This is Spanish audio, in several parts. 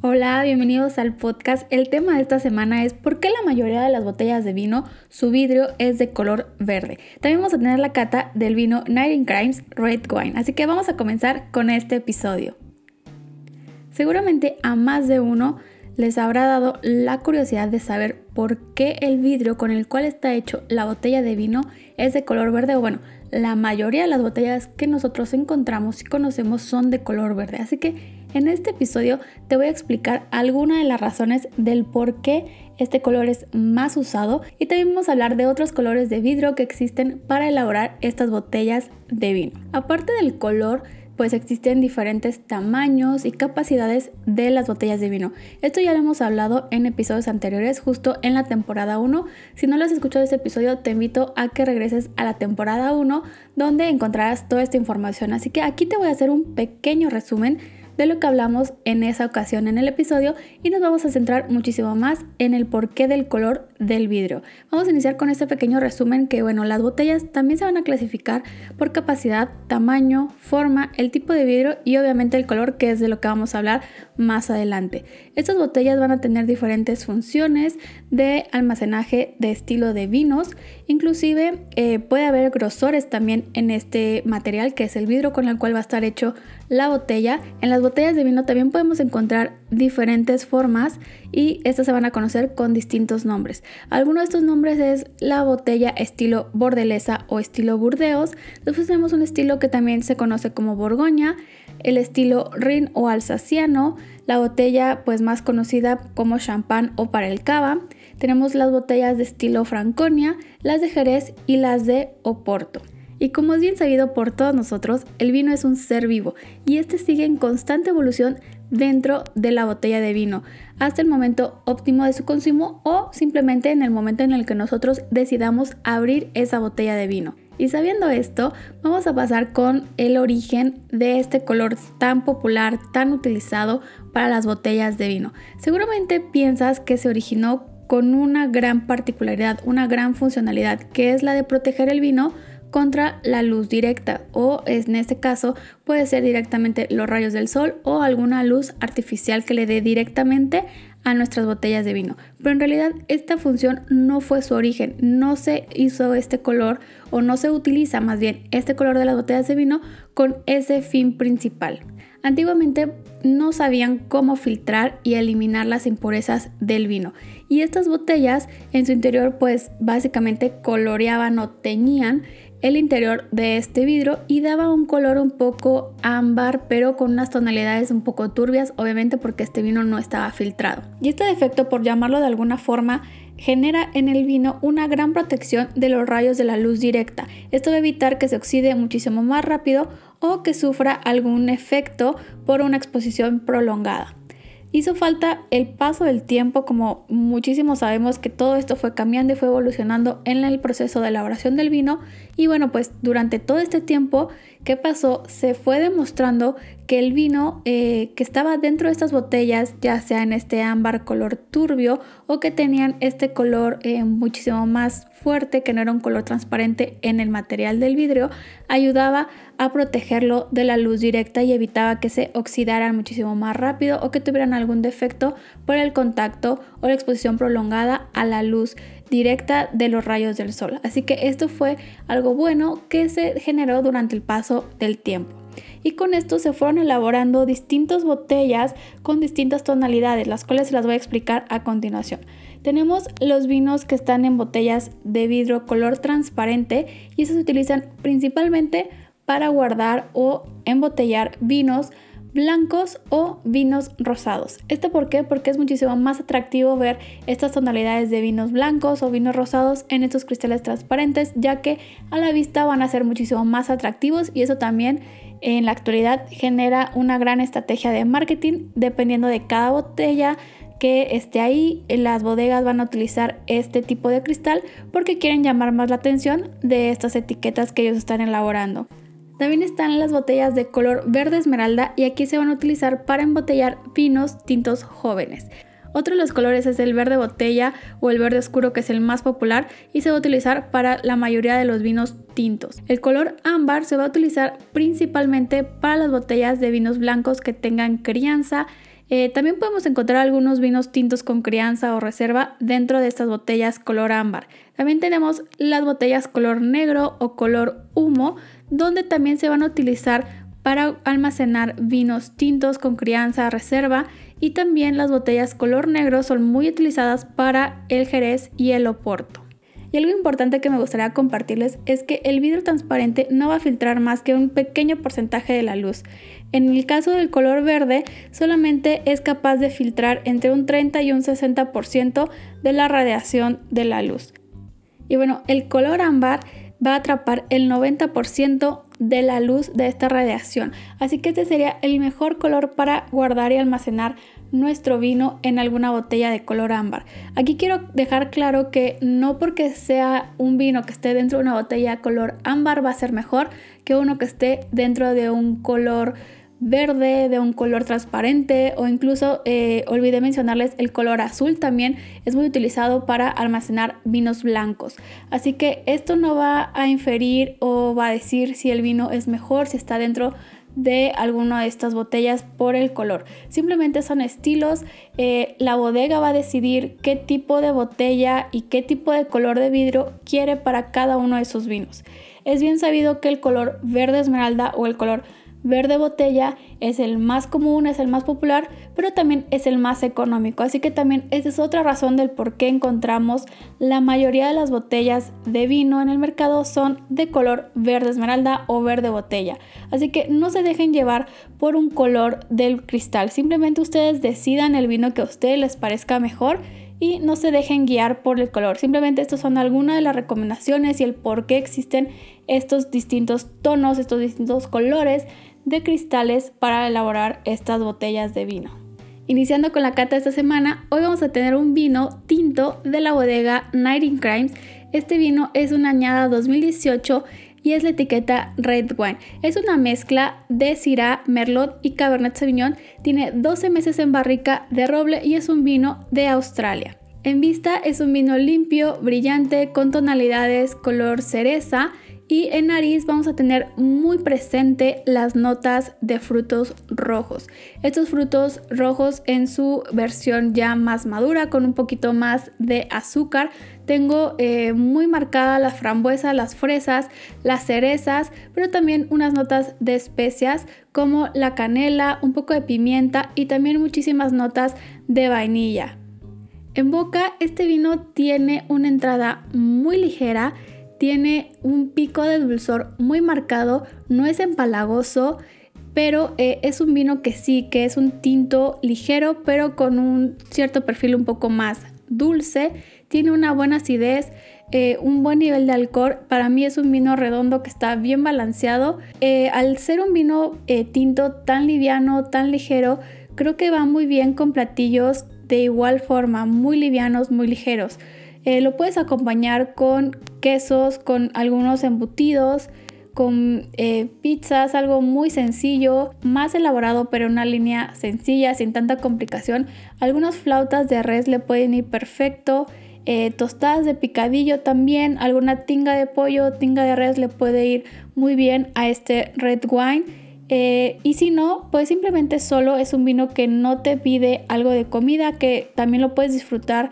Hola, bienvenidos al podcast. El tema de esta semana es por qué la mayoría de las botellas de vino su vidrio es de color verde. También vamos a tener la cata del vino Nighting Crimes Red Wine, así que vamos a comenzar con este episodio. Seguramente a más de uno les habrá dado la curiosidad de saber por qué el vidrio con el cual está hecho la botella de vino es de color verde o bueno, la mayoría de las botellas que nosotros encontramos y conocemos son de color verde. Así que en este episodio te voy a explicar algunas de las razones del por qué este color es más usado y también vamos a hablar de otros colores de vidrio que existen para elaborar estas botellas de vino. Aparte del color, pues existen diferentes tamaños y capacidades de las botellas de vino. Esto ya lo hemos hablado en episodios anteriores, justo en la temporada 1. Si no lo has escuchado este episodio, te invito a que regreses a la temporada 1, donde encontrarás toda esta información. Así que aquí te voy a hacer un pequeño resumen de lo que hablamos en esa ocasión en el episodio y nos vamos a centrar muchísimo más en el porqué del color del vidrio. Vamos a iniciar con este pequeño resumen que bueno, las botellas también se van a clasificar por capacidad, tamaño, forma, el tipo de vidrio y obviamente el color que es de lo que vamos a hablar más adelante. Estas botellas van a tener diferentes funciones de almacenaje de estilo de vinos, inclusive eh, puede haber grosores también en este material que es el vidrio con el cual va a estar hecho la botella. En las botellas de vino también podemos encontrar diferentes formas y estas se van a conocer con distintos nombres. Alguno de estos nombres es la botella estilo bordelesa o estilo burdeos. Después tenemos un estilo que también se conoce como borgoña, el estilo rin o alsaciano, la botella pues más conocida como champán o para el cava. Tenemos las botellas de estilo franconia, las de Jerez y las de Oporto. Y como es bien sabido por todos nosotros, el vino es un ser vivo y este sigue en constante evolución dentro de la botella de vino hasta el momento óptimo de su consumo o simplemente en el momento en el que nosotros decidamos abrir esa botella de vino. Y sabiendo esto, vamos a pasar con el origen de este color tan popular, tan utilizado para las botellas de vino. Seguramente piensas que se originó con una gran particularidad, una gran funcionalidad, que es la de proteger el vino contra la luz directa o en este caso puede ser directamente los rayos del sol o alguna luz artificial que le dé directamente a nuestras botellas de vino. Pero en realidad esta función no fue su origen, no se hizo este color o no se utiliza más bien este color de las botellas de vino con ese fin principal. Antiguamente no sabían cómo filtrar y eliminar las impurezas del vino y estas botellas en su interior pues básicamente coloreaban o teñían el interior de este vidrio y daba un color un poco ámbar pero con unas tonalidades un poco turbias obviamente porque este vino no estaba filtrado. Y este defecto por llamarlo de alguna forma genera en el vino una gran protección de los rayos de la luz directa. Esto va a evitar que se oxide muchísimo más rápido o que sufra algún efecto por una exposición prolongada Hizo falta el paso del tiempo, como muchísimos sabemos que todo esto fue cambiando y fue evolucionando en el proceso de elaboración del vino. Y bueno, pues durante todo este tiempo que pasó, se fue demostrando que el vino eh, que estaba dentro de estas botellas, ya sea en este ámbar color turbio o que tenían este color eh, muchísimo más fuerte, que no era un color transparente en el material del vidrio, ayudaba a protegerlo de la luz directa y evitaba que se oxidaran muchísimo más rápido o que tuvieran algún defecto por el contacto o la exposición prolongada a la luz directa de los rayos del sol. Así que esto fue algo bueno que se generó durante el paso del tiempo y con esto se fueron elaborando distintas botellas con distintas tonalidades, las cuales se las voy a explicar a continuación. Tenemos los vinos que están en botellas de vidrio color transparente y estos se utilizan principalmente para guardar o embotellar vinos blancos o vinos rosados. ¿Esto por qué? Porque es muchísimo más atractivo ver estas tonalidades de vinos blancos o vinos rosados en estos cristales transparentes, ya que a la vista van a ser muchísimo más atractivos y eso también en la actualidad genera una gran estrategia de marketing dependiendo de cada botella que esté ahí. Las bodegas van a utilizar este tipo de cristal porque quieren llamar más la atención de estas etiquetas que ellos están elaborando. También están las botellas de color verde esmeralda y aquí se van a utilizar para embotellar vinos tintos jóvenes. Otro de los colores es el verde botella o el verde oscuro que es el más popular y se va a utilizar para la mayoría de los vinos tintos. El color ámbar se va a utilizar principalmente para las botellas de vinos blancos que tengan crianza. Eh, también podemos encontrar algunos vinos tintos con crianza o reserva dentro de estas botellas color ámbar. También tenemos las botellas color negro o color humo, donde también se van a utilizar para almacenar vinos tintos con crianza reserva y también las botellas color negro son muy utilizadas para el jerez y el oporto. Y algo importante que me gustaría compartirles es que el vidrio transparente no va a filtrar más que un pequeño porcentaje de la luz. En el caso del color verde, solamente es capaz de filtrar entre un 30 y un 60% de la radiación de la luz. Y bueno, el color ámbar va a atrapar el 90% de la luz de esta radiación. Así que este sería el mejor color para guardar y almacenar nuestro vino en alguna botella de color ámbar. Aquí quiero dejar claro que no porque sea un vino que esté dentro de una botella color ámbar va a ser mejor que uno que esté dentro de un color verde, de un color transparente o incluso eh, olvidé mencionarles el color azul también es muy utilizado para almacenar vinos blancos. Así que esto no va a inferir o va a decir si el vino es mejor, si está dentro de alguna de estas botellas por el color. Simplemente son estilos. Eh, la bodega va a decidir qué tipo de botella y qué tipo de color de vidrio quiere para cada uno de sus vinos. Es bien sabido que el color verde esmeralda o el color verde botella es el más común, es el más popular, pero también es el más económico. Así que también esa es otra razón del por qué encontramos la mayoría de las botellas de vino en el mercado son de color verde esmeralda o verde botella. Así que no se dejen llevar por un color del cristal. Simplemente ustedes decidan el vino que a ustedes les parezca mejor y no se dejen guiar por el color. Simplemente estas son algunas de las recomendaciones y el por qué existen estos distintos tonos, estos distintos colores de cristales para elaborar estas botellas de vino. Iniciando con la cata de esta semana, hoy vamos a tener un vino tinto de la bodega Nighting Crimes. Este vino es una añada 2018 y es la etiqueta Red Wine. Es una mezcla de Syrah, Merlot y Cabernet Sauvignon. Tiene 12 meses en barrica de roble y es un vino de Australia. En vista es un vino limpio, brillante, con tonalidades color cereza y en nariz vamos a tener muy presente las notas de frutos rojos. Estos frutos rojos en su versión ya más madura, con un poquito más de azúcar. Tengo eh, muy marcada la frambuesa, las fresas, las cerezas, pero también unas notas de especias como la canela, un poco de pimienta y también muchísimas notas de vainilla. En boca este vino tiene una entrada muy ligera tiene un pico de dulzor muy marcado, no es empalagoso, pero eh, es un vino que sí, que es un tinto ligero, pero con un cierto perfil un poco más dulce, tiene una buena acidez, eh, un buen nivel de alcohol. Para mí es un vino redondo que está bien balanceado. Eh, al ser un vino tinto tan liviano, tan ligero, creo que va muy bien con platillos de igual forma, muy livianos, muy ligeros. Eh, lo puedes acompañar con quesos, con algunos embutidos, con eh, pizzas, algo muy sencillo, más elaborado pero una línea sencilla, sin tanta complicación. Algunas flautas de res le pueden ir perfecto. Eh, tostadas de picadillo también, alguna tinga de pollo, tinga de res le puede ir muy bien a este red wine. y si no, pues simplemente solo es un vino que no te pide algo de comida, que también lo puedes disfrutar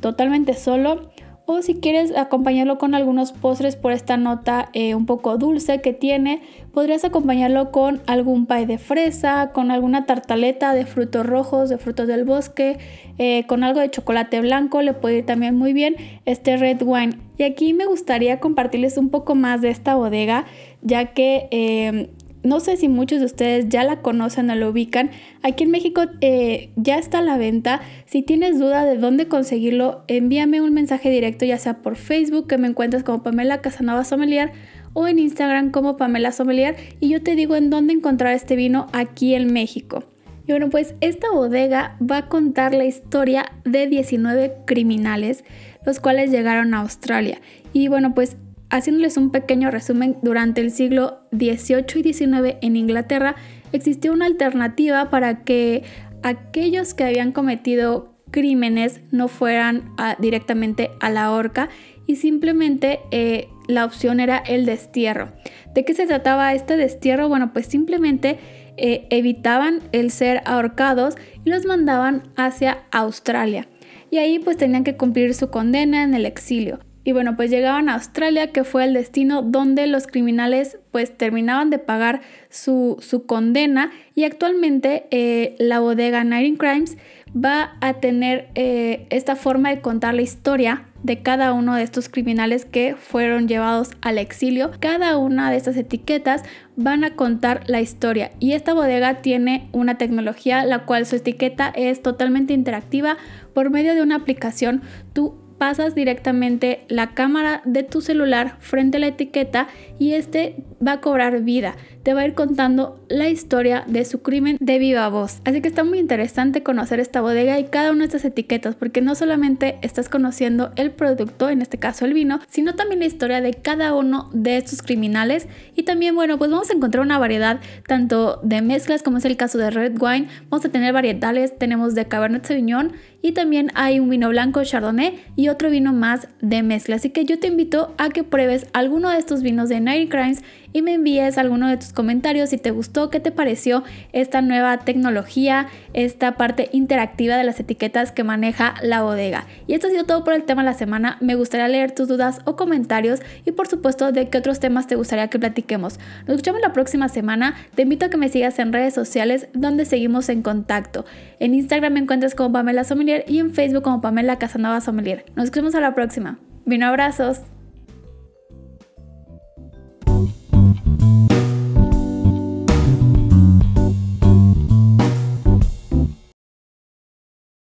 totalmente solo o si quieres acompañarlo con algunos postres por esta nota eh, un poco dulce que tiene, podrías acompañarlo con algún pie de fresa, con alguna tartaleta de frutos rojos, de frutos del bosque, eh, con algo de chocolate blanco, le puede ir también muy bien este red wine. Y aquí me gustaría compartirles un poco más de esta bodega, ya que eh, no sé si muchos de ustedes ya la conocen o la ubican. Aquí en México eh, ya está a la venta. Si tienes duda de dónde conseguirlo, envíame un mensaje directo, ya sea por Facebook, que me encuentras como Pamela Casanova Sommelier, o en Instagram como Pamela Sommelier, y yo te digo en dónde encontrar este vino aquí en México. Y bueno, pues esta bodega va a contar la historia de 19 criminales, los cuales llegaron a Australia. Y bueno, pues haciéndoles un pequeño resumen, durante el siglo XVIII y XIX en Inglaterra existió una alternativa para que aquellos que habían cometido crímenes no fueran directamente a la horca y simplemente eh, la opción era el destierro. ¿De qué se trataba este destierro? Bueno, pues simplemente eh, evitaban el ser ahorcados y los mandaban hacia Australia. Y ahí pues tenían que cumplir su condena en el exilio. Y bueno, pues llegaban a Australia, que fue el destino donde los criminales pues terminaban de pagar su, condena. Y actualmente eh, la bodega Nighting Crimes va a tener eh, esta forma de contar la historia de cada uno de estos criminales que fueron llevados al exilio. Cada una de estas etiquetas van a contar la historia y esta bodega tiene una tecnología la cual su etiqueta es totalmente interactiva por medio de una aplicación. Tú pasas directamente la cámara de tu celular frente a la etiqueta y este va a cobrar vida. Te va a ir contando la historia de su crimen de viva voz. Así que está muy interesante conocer esta bodega y cada una de estas etiquetas porque no solamente estás conociendo el producto, en este caso el vino, sino también la historia de cada uno de estos criminales y también bueno pues vamos a encontrar una variedad tanto de mezclas como es el caso de Red Wine, vamos a tener varietales, tenemos de Cabernet Sauvignon y también hay un vino blanco Chardonnay y otro vino más de mezcla. Así que yo te invito a que pruebes alguno de estos vinos de Night Crimes y me envíes alguno de tus comentarios si te gustó, qué te pareció esta nueva tecnología, esta parte interactiva de las etiquetas que maneja la bodega. Y esto ha sido todo por el tema de la semana. Me gustaría leer tus dudas o comentarios y por supuesto de qué otros temas te gustaría que platiquemos. Nos escuchamos la próxima semana. Te invito a que me sigas en redes sociales donde seguimos en contacto. En Instagram me encuentras como Pamela Sommelier y en Facebook como Pamela Casanova Sommelier. Nos escuchamos a la próxima. Vino abrazos.